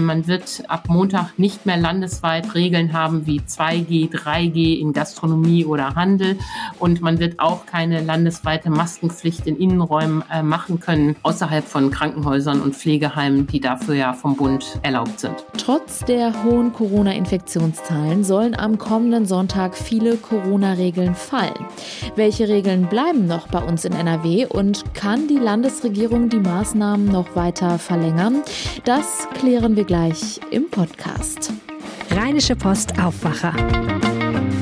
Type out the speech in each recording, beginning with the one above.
Man wird ab Montag nicht mehr landesweit Regeln haben wie 2G, 3G in Gastronomie oder Handel. Und man wird auch keine landesweite Maskenpflicht in Innenräumen äh, machen können, außerhalb von Krankenhäusern und Pflegeheimen, die dafür ja vom Bund erlaubt sind. Trotz der hohen Corona-Infektionszahlen sollen am kommenden Sonntag viele Corona-Regeln fallen. Welche Regeln bleiben noch bei uns in NRW und kann die Landesregierung die Maßnahmen noch weiter verlängern? Das klären wir gleich im Podcast. Rheinische Post Aufwacher.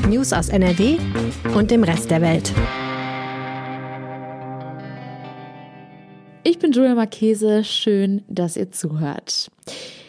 News aus NRW und dem Rest der Welt. Ich bin Julia Marchese. Schön, dass ihr zuhört.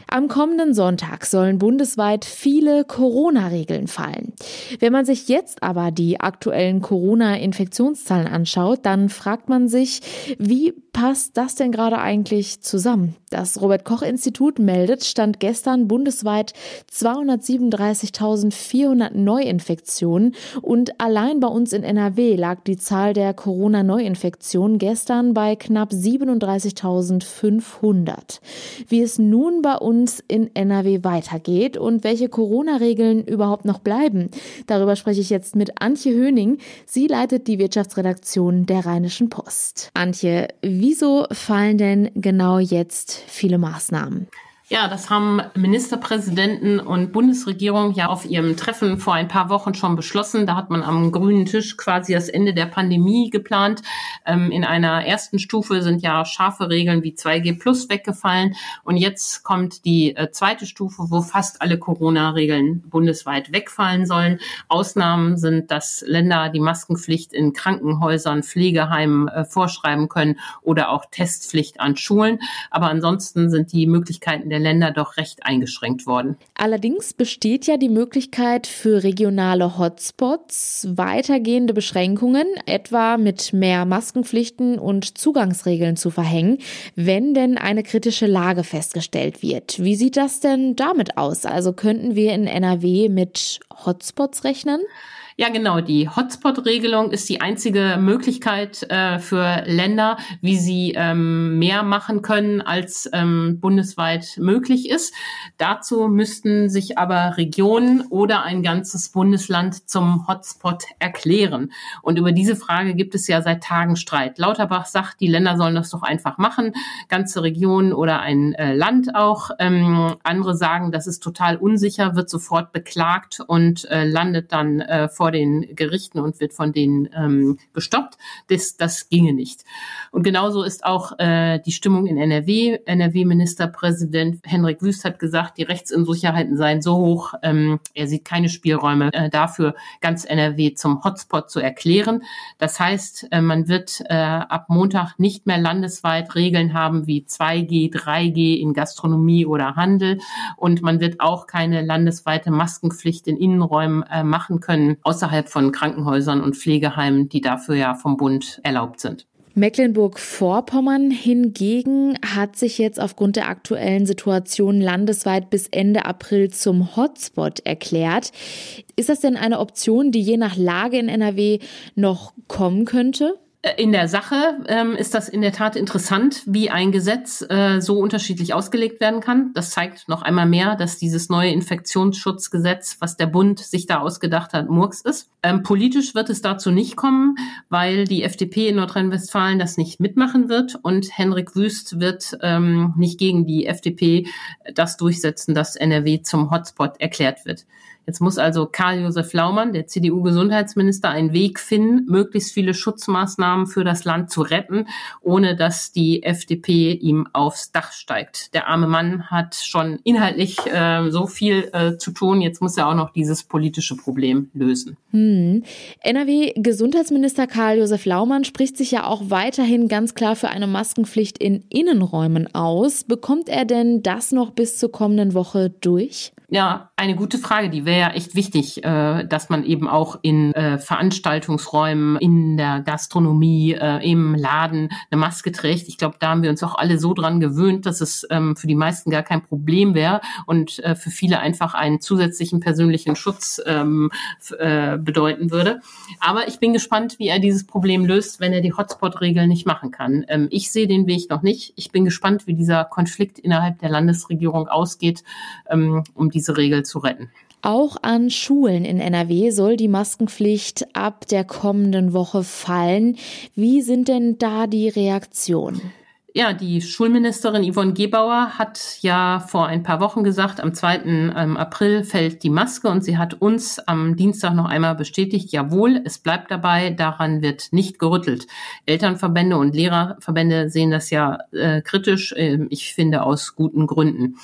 Am kommenden Sonntag sollen bundesweit viele Corona-Regeln fallen. Wenn man sich jetzt aber die aktuellen Corona-Infektionszahlen anschaut, dann fragt man sich, wie passt das denn gerade eigentlich zusammen? Das Robert Koch Institut meldet, stand gestern bundesweit 237.400 Neuinfektionen und allein bei uns in NRW lag die Zahl der Corona-Neuinfektionen gestern bei knapp 37.500. Wie es nun bei uns in NRW weitergeht und welche Corona-Regeln überhaupt noch bleiben, darüber spreche ich jetzt mit Antje Höning. Sie leitet die Wirtschaftsredaktion der Rheinischen Post. Antje, wieso fallen denn genau jetzt viele Maßnahmen. Ja, das haben Ministerpräsidenten und Bundesregierung ja auf ihrem Treffen vor ein paar Wochen schon beschlossen. Da hat man am grünen Tisch quasi das Ende der Pandemie geplant. Ähm, in einer ersten Stufe sind ja scharfe Regeln wie 2G Plus weggefallen. Und jetzt kommt die äh, zweite Stufe, wo fast alle Corona-Regeln bundesweit wegfallen sollen. Ausnahmen sind, dass Länder die Maskenpflicht in Krankenhäusern, Pflegeheimen äh, vorschreiben können oder auch Testpflicht an Schulen. Aber ansonsten sind die Möglichkeiten der Länder doch recht eingeschränkt worden. Allerdings besteht ja die Möglichkeit für regionale Hotspots weitergehende Beschränkungen, etwa mit mehr Maskenpflichten und Zugangsregeln zu verhängen, wenn denn eine kritische Lage festgestellt wird. Wie sieht das denn damit aus? Also könnten wir in NRW mit Hotspots rechnen? Ja, genau. Die Hotspot-Regelung ist die einzige Möglichkeit äh, für Länder, wie sie ähm, mehr machen können, als ähm, bundesweit möglich ist. Dazu müssten sich aber Regionen oder ein ganzes Bundesland zum Hotspot erklären. Und über diese Frage gibt es ja seit Tagen Streit. Lauterbach sagt, die Länder sollen das doch einfach machen, ganze Regionen oder ein äh, Land auch. Ähm, andere sagen, das ist total unsicher, wird sofort beklagt und äh, landet dann äh, vor vor den Gerichten und wird von denen ähm, gestoppt. Das, das ginge nicht. Und genauso ist auch äh, die Stimmung in NRW. NRW-Ministerpräsident Henrik Wüst hat gesagt, die Rechtsunsicherheiten seien so hoch, ähm, er sieht keine Spielräume äh, dafür, ganz NRW zum Hotspot zu erklären. Das heißt, äh, man wird äh, ab Montag nicht mehr landesweit Regeln haben wie 2G, 3G in Gastronomie oder Handel. Und man wird auch keine landesweite Maskenpflicht in Innenräumen äh, machen können außerhalb von Krankenhäusern und Pflegeheimen, die dafür ja vom Bund erlaubt sind. Mecklenburg-Vorpommern hingegen hat sich jetzt aufgrund der aktuellen Situation landesweit bis Ende April zum Hotspot erklärt. Ist das denn eine Option, die je nach Lage in NRW noch kommen könnte? In der Sache ähm, ist das in der Tat interessant, wie ein Gesetz äh, so unterschiedlich ausgelegt werden kann. Das zeigt noch einmal mehr, dass dieses neue Infektionsschutzgesetz, was der Bund sich da ausgedacht hat, Murks ist. Ähm, politisch wird es dazu nicht kommen, weil die FDP in Nordrhein-Westfalen das nicht mitmachen wird und Henrik Wüst wird ähm, nicht gegen die FDP das durchsetzen, dass NRW zum Hotspot erklärt wird. Jetzt muss also Karl-Josef Laumann, der CDU-Gesundheitsminister, einen Weg finden, möglichst viele Schutzmaßnahmen für das Land zu retten, ohne dass die FDP ihm aufs Dach steigt. Der arme Mann hat schon inhaltlich äh, so viel äh, zu tun. Jetzt muss er auch noch dieses politische Problem lösen. Hm. NRW-Gesundheitsminister Karl-Josef Laumann spricht sich ja auch weiterhin ganz klar für eine Maskenpflicht in Innenräumen aus. Bekommt er denn das noch bis zur kommenden Woche durch? Ja, eine gute Frage. Die wäre ja echt wichtig, äh, dass man eben auch in äh, Veranstaltungsräumen, in der Gastronomie, äh, im Laden eine Maske trägt. Ich glaube, da haben wir uns auch alle so dran gewöhnt, dass es ähm, für die meisten gar kein Problem wäre und äh, für viele einfach einen zusätzlichen persönlichen Schutz ähm, äh, bedeuten würde. Aber ich bin gespannt, wie er dieses Problem löst, wenn er die Hotspot-Regeln nicht machen kann. Ähm, ich sehe den Weg noch nicht. Ich bin gespannt, wie dieser Konflikt innerhalb der Landesregierung ausgeht, ähm, um diese diese Regel zu retten. Auch an Schulen in NRW soll die Maskenpflicht ab der kommenden Woche fallen. Wie sind denn da die Reaktionen? Ja, die Schulministerin Yvonne Gebauer hat ja vor ein paar Wochen gesagt, am 2. Ähm, April fällt die Maske und sie hat uns am Dienstag noch einmal bestätigt, jawohl, es bleibt dabei, daran wird nicht gerüttelt. Elternverbände und Lehrerverbände sehen das ja äh, kritisch, äh, ich finde aus guten Gründen.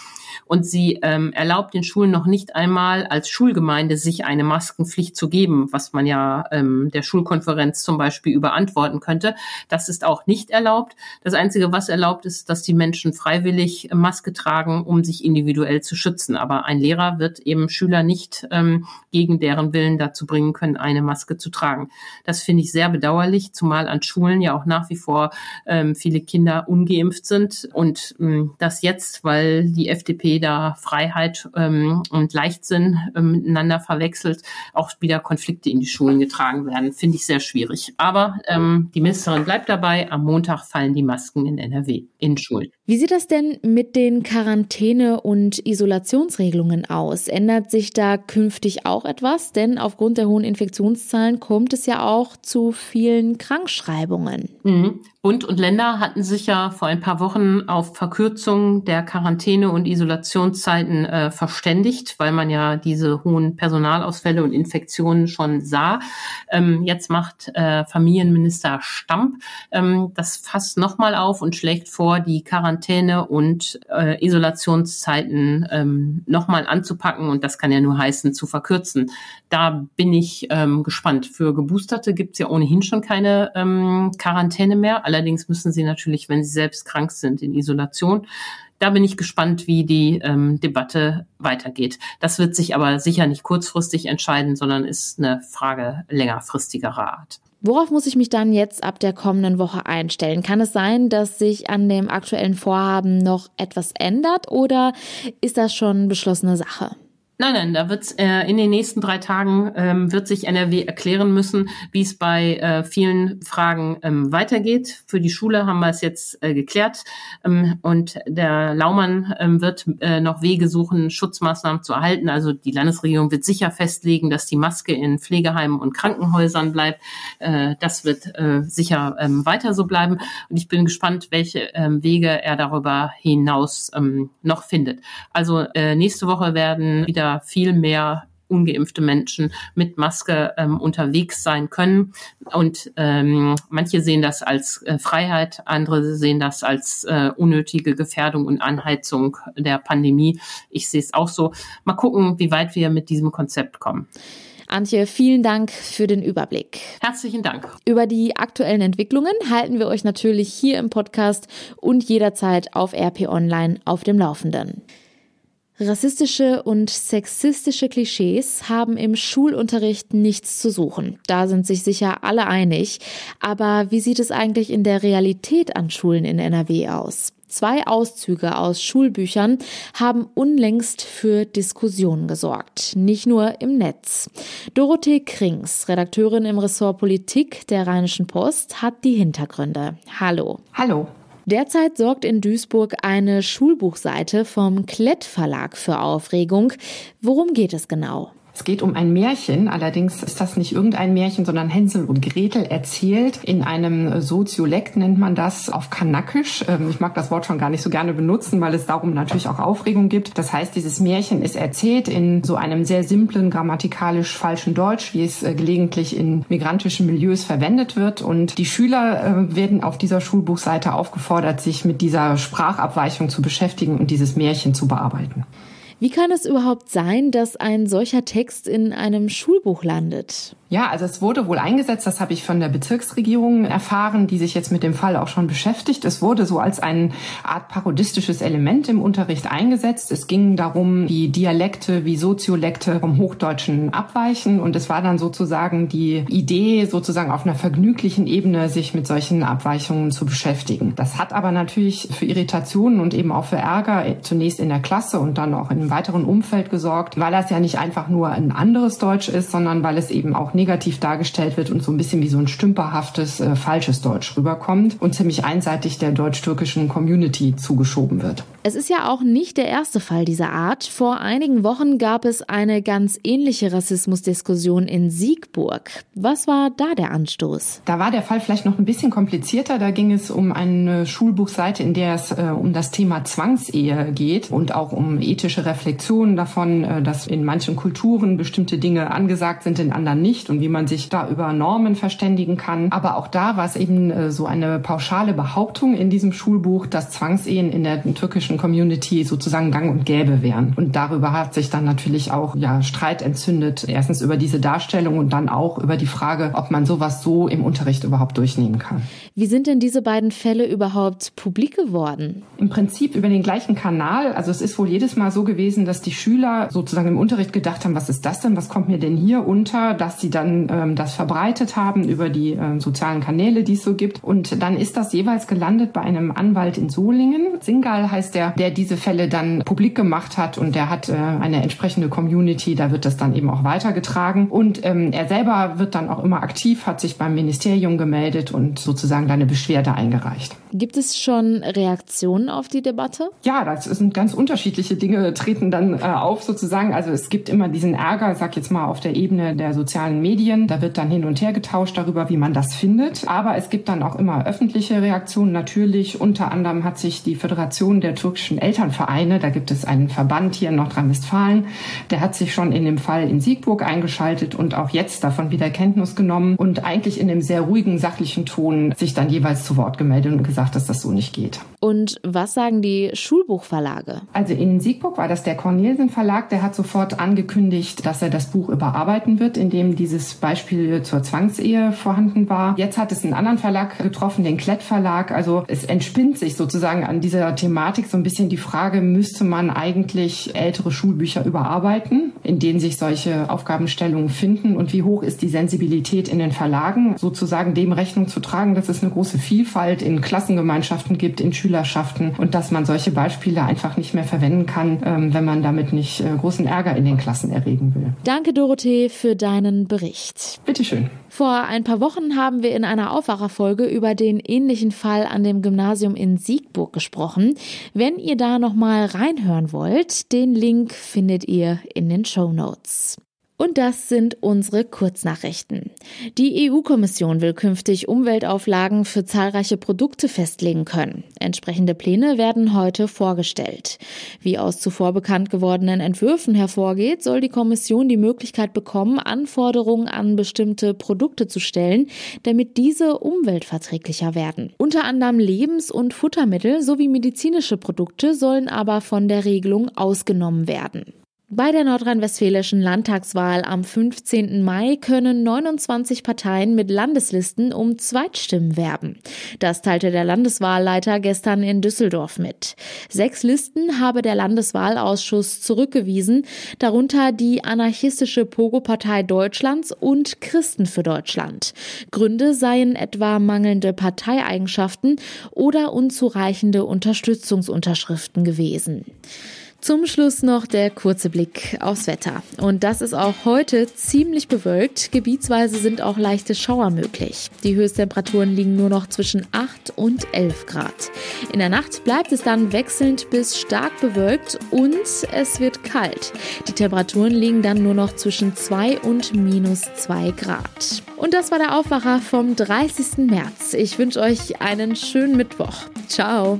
Und sie ähm, erlaubt den Schulen noch nicht einmal als Schulgemeinde sich eine Maskenpflicht zu geben, was man ja ähm, der Schulkonferenz zum Beispiel überantworten könnte. Das ist auch nicht erlaubt. Das Einzige, was erlaubt ist, dass die Menschen freiwillig Maske tragen, um sich individuell zu schützen. Aber ein Lehrer wird eben Schüler nicht ähm, gegen deren Willen dazu bringen können, eine Maske zu tragen. Das finde ich sehr bedauerlich, zumal an Schulen ja auch nach wie vor ähm, viele Kinder ungeimpft sind und ähm, das jetzt, weil die FDP da Freiheit ähm, und Leichtsinn ähm, miteinander verwechselt, auch wieder Konflikte in die Schulen getragen werden, finde ich sehr schwierig. Aber ähm, die Ministerin bleibt dabei, am Montag fallen die Masken in NRW in Schulen. Wie sieht das denn mit den Quarantäne- und Isolationsregelungen aus? Ändert sich da künftig auch etwas? Denn aufgrund der hohen Infektionszahlen kommt es ja auch zu vielen Krankschreibungen. Mhm. Bund und Länder hatten sich ja vor ein paar Wochen auf Verkürzung der Quarantäne- und Isolationszeiten äh, verständigt, weil man ja diese hohen Personalausfälle und Infektionen schon sah. Ähm, jetzt macht äh, Familienminister Stamp ähm, das Fass nochmal auf und schlägt vor, die Quarantäne- und äh, Isolationszeiten ähm, nochmal anzupacken. Und das kann ja nur heißen, zu verkürzen. Da bin ich ähm, gespannt. Für Geboosterte gibt's ja ohnehin schon keine ähm, Quarantäne mehr Allerdings müssen sie natürlich, wenn sie selbst krank sind, in Isolation. Da bin ich gespannt, wie die ähm, Debatte weitergeht. Das wird sich aber sicher nicht kurzfristig entscheiden, sondern ist eine Frage längerfristigerer Art. Worauf muss ich mich dann jetzt ab der kommenden Woche einstellen? Kann es sein, dass sich an dem aktuellen Vorhaben noch etwas ändert oder ist das schon beschlossene Sache? Nein, nein, da wird äh, in den nächsten drei Tagen ähm, wird sich NRW erklären müssen, wie es bei äh, vielen Fragen ähm, weitergeht. Für die Schule haben wir es jetzt äh, geklärt ähm, und der Laumann ähm, wird äh, noch Wege suchen, Schutzmaßnahmen zu erhalten. Also die Landesregierung wird sicher festlegen, dass die Maske in Pflegeheimen und Krankenhäusern bleibt. Äh, das wird äh, sicher ähm, weiter so bleiben. Und ich bin gespannt, welche ähm, Wege er darüber hinaus ähm, noch findet. Also äh, nächste Woche werden wieder viel mehr ungeimpfte Menschen mit Maske ähm, unterwegs sein können. Und ähm, manche sehen das als äh, Freiheit, andere sehen das als äh, unnötige Gefährdung und Anheizung der Pandemie. Ich sehe es auch so. Mal gucken, wie weit wir mit diesem Konzept kommen. Antje, vielen Dank für den Überblick. Herzlichen Dank. Über die aktuellen Entwicklungen halten wir euch natürlich hier im Podcast und jederzeit auf RP Online auf dem Laufenden. Rassistische und sexistische Klischees haben im Schulunterricht nichts zu suchen. Da sind sich sicher alle einig. Aber wie sieht es eigentlich in der Realität an Schulen in NRW aus? Zwei Auszüge aus Schulbüchern haben unlängst für Diskussionen gesorgt, nicht nur im Netz. Dorothee Krings, Redakteurin im Ressort Politik der Rheinischen Post, hat die Hintergründe. Hallo. Hallo. Derzeit sorgt in Duisburg eine Schulbuchseite vom Klett Verlag für Aufregung. Worum geht es genau? Es geht um ein Märchen, allerdings ist das nicht irgendein Märchen, sondern Hänsel und Gretel erzählt in einem Soziolekt nennt man das auf Kanakisch. Ähm, ich mag das Wort schon gar nicht so gerne benutzen, weil es darum natürlich auch Aufregung gibt. Das heißt, dieses Märchen ist erzählt in so einem sehr simplen, grammatikalisch falschen Deutsch, wie es äh, gelegentlich in migrantischen Milieus verwendet wird. Und die Schüler äh, werden auf dieser Schulbuchseite aufgefordert, sich mit dieser Sprachabweichung zu beschäftigen und dieses Märchen zu bearbeiten. Wie kann es überhaupt sein, dass ein solcher Text in einem Schulbuch landet? Ja, also es wurde wohl eingesetzt, das habe ich von der Bezirksregierung erfahren, die sich jetzt mit dem Fall auch schon beschäftigt. Es wurde so als eine Art parodistisches Element im Unterricht eingesetzt. Es ging darum, wie Dialekte, wie Soziolekte vom Hochdeutschen abweichen und es war dann sozusagen die Idee, sozusagen auf einer vergnüglichen Ebene sich mit solchen Abweichungen zu beschäftigen. Das hat aber natürlich für Irritationen und eben auch für Ärger zunächst in der Klasse und dann auch im weiteren Umfeld gesorgt, weil das ja nicht einfach nur ein anderes Deutsch ist, sondern weil es eben auch negativ dargestellt wird und so ein bisschen wie so ein stümperhaftes, äh, falsches Deutsch rüberkommt und ziemlich einseitig der deutsch-türkischen Community zugeschoben wird. Es ist ja auch nicht der erste Fall dieser Art. Vor einigen Wochen gab es eine ganz ähnliche Rassismusdiskussion in Siegburg. Was war da der Anstoß? Da war der Fall vielleicht noch ein bisschen komplizierter. Da ging es um eine Schulbuchseite, in der es äh, um das Thema Zwangsehe geht und auch um ethische Reflexionen davon, äh, dass in manchen Kulturen bestimmte Dinge angesagt sind, in anderen nicht und wie man sich da über Normen verständigen kann. Aber auch da war es eben äh, so eine pauschale Behauptung in diesem Schulbuch, dass Zwangsehen in der türkischen Community sozusagen gang und gäbe wären. Und darüber hat sich dann natürlich auch ja, Streit entzündet. Erstens über diese Darstellung und dann auch über die Frage, ob man sowas so im Unterricht überhaupt durchnehmen kann. Wie sind denn diese beiden Fälle überhaupt publik geworden? Im Prinzip über den gleichen Kanal. Also es ist wohl jedes Mal so gewesen, dass die Schüler sozusagen im Unterricht gedacht haben, was ist das denn, was kommt mir denn hier unter, dass sie dann ähm, das verbreitet haben über die ähm, sozialen Kanäle, die es so gibt. Und dann ist das jeweils gelandet bei einem Anwalt in Solingen. Singal heißt der, der diese Fälle dann publik gemacht hat und der hat äh, eine entsprechende Community, da wird das dann eben auch weitergetragen. Und ähm, er selber wird dann auch immer aktiv, hat sich beim Ministerium gemeldet und sozusagen eine Beschwerde eingereicht. Gibt es schon Reaktionen auf die Debatte? Ja, das sind ganz unterschiedliche Dinge treten dann äh, auf sozusagen. Also es gibt immer diesen Ärger, sag jetzt mal auf der Ebene der sozialen Medien. Da wird dann hin und her getauscht darüber, wie man das findet. Aber es gibt dann auch immer öffentliche Reaktionen. Natürlich, unter anderem hat sich die Föderation der türkischen Elternvereine, da gibt es einen Verband hier in Nordrhein-Westfalen, der hat sich schon in dem Fall in Siegburg eingeschaltet und auch jetzt davon wieder Kenntnis genommen und eigentlich in einem sehr ruhigen, sachlichen Ton sich dann jeweils zu Wort gemeldet und gesagt, dass das so nicht geht. Und was sagen die Schulbuchverlage? Also in Siegburg war das der Cornelsen Verlag, der hat sofort angekündigt, dass er das Buch überarbeiten wird, in dem dieses Beispiel zur Zwangsehe vorhanden war. Jetzt hat es einen anderen Verlag getroffen, den Klett Verlag. Also es entspinnt sich sozusagen an dieser Thematik so ein bisschen die Frage, müsste man eigentlich ältere Schulbücher überarbeiten, in denen sich solche Aufgabenstellungen finden und wie hoch ist die Sensibilität in den Verlagen, sozusagen dem Rechnung zu tragen, dass es eine große Vielfalt in Klassengemeinschaften gibt, in Schülerschaften und dass man solche Beispiele einfach nicht mehr verwenden kann, ähm, wenn man damit nicht äh, großen Ärger in den Klassen erregen will. Danke, Dorothee, für deinen Bericht. Bitteschön. Vor ein paar Wochen haben wir in einer Aufwacherfolge über den ähnlichen Fall an dem Gymnasium in Siegburg gesprochen. Wenn ihr da noch mal reinhören wollt, den Link findet ihr in den Show Notes. Und das sind unsere Kurznachrichten. Die EU-Kommission will künftig Umweltauflagen für zahlreiche Produkte festlegen können. Entsprechende Pläne werden heute vorgestellt. Wie aus zuvor bekannt gewordenen Entwürfen hervorgeht, soll die Kommission die Möglichkeit bekommen, Anforderungen an bestimmte Produkte zu stellen, damit diese umweltverträglicher werden. Unter anderem Lebens- und Futtermittel sowie medizinische Produkte sollen aber von der Regelung ausgenommen werden. Bei der nordrhein-westfälischen Landtagswahl am 15. Mai können 29 Parteien mit Landeslisten um Zweitstimmen werben. Das teilte der Landeswahlleiter gestern in Düsseldorf mit. Sechs Listen habe der Landeswahlausschuss zurückgewiesen, darunter die anarchistische Pogo-Partei Deutschlands und Christen für Deutschland. Gründe seien etwa mangelnde Parteieigenschaften oder unzureichende Unterstützungsunterschriften gewesen. Zum Schluss noch der kurze Blick aufs Wetter. Und das ist auch heute ziemlich bewölkt. Gebietsweise sind auch leichte Schauer möglich. Die Höchsttemperaturen liegen nur noch zwischen 8 und 11 Grad. In der Nacht bleibt es dann wechselnd bis stark bewölkt und es wird kalt. Die Temperaturen liegen dann nur noch zwischen 2 und minus 2 Grad. Und das war der Aufwacher vom 30. März. Ich wünsche euch einen schönen Mittwoch. Ciao.